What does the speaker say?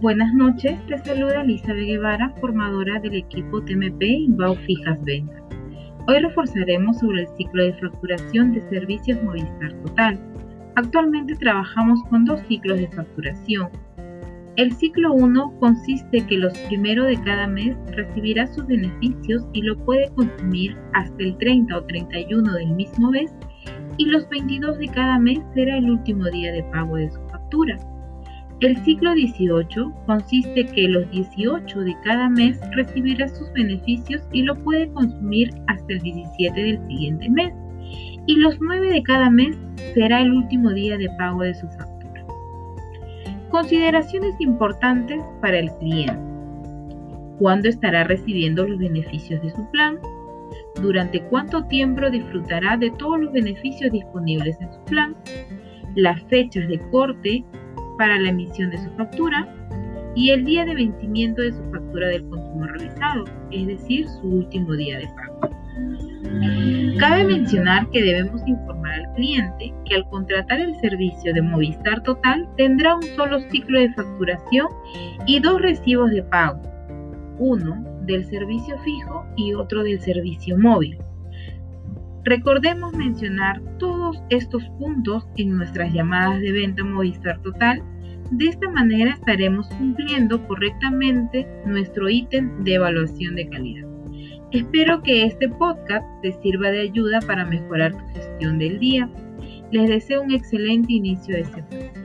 Buenas noches, te saluda Elizabeth Guevara, formadora del equipo TMP Inbao Fijas Ventas. Hoy reforzaremos sobre el ciclo de facturación de servicios Movistar Total. Actualmente trabajamos con dos ciclos de facturación. El ciclo 1 consiste que los primeros de cada mes recibirá sus beneficios y lo puede consumir hasta el 30 o 31 del mismo mes y los 22 de cada mes será el último día de pago de su factura. El ciclo 18 consiste que los 18 de cada mes recibirá sus beneficios y lo puede consumir hasta el 17 del siguiente mes. Y los 9 de cada mes será el último día de pago de su factura. Consideraciones importantes para el cliente. ¿Cuándo estará recibiendo los beneficios de su plan? ¿Durante cuánto tiempo disfrutará de todos los beneficios disponibles en su plan? Las fechas de corte para la emisión de su factura y el día de vencimiento de su factura del consumo revisado, es decir, su último día de pago. Cabe mencionar que debemos informar al cliente que al contratar el servicio de Movistar Total tendrá un solo ciclo de facturación y dos recibos de pago, uno del servicio fijo y otro del servicio móvil. Recordemos mencionar estos puntos en nuestras llamadas de venta Movistar Total. De esta manera estaremos cumpliendo correctamente nuestro ítem de evaluación de calidad. Espero que este podcast te sirva de ayuda para mejorar tu gestión del día. Les deseo un excelente inicio de semana.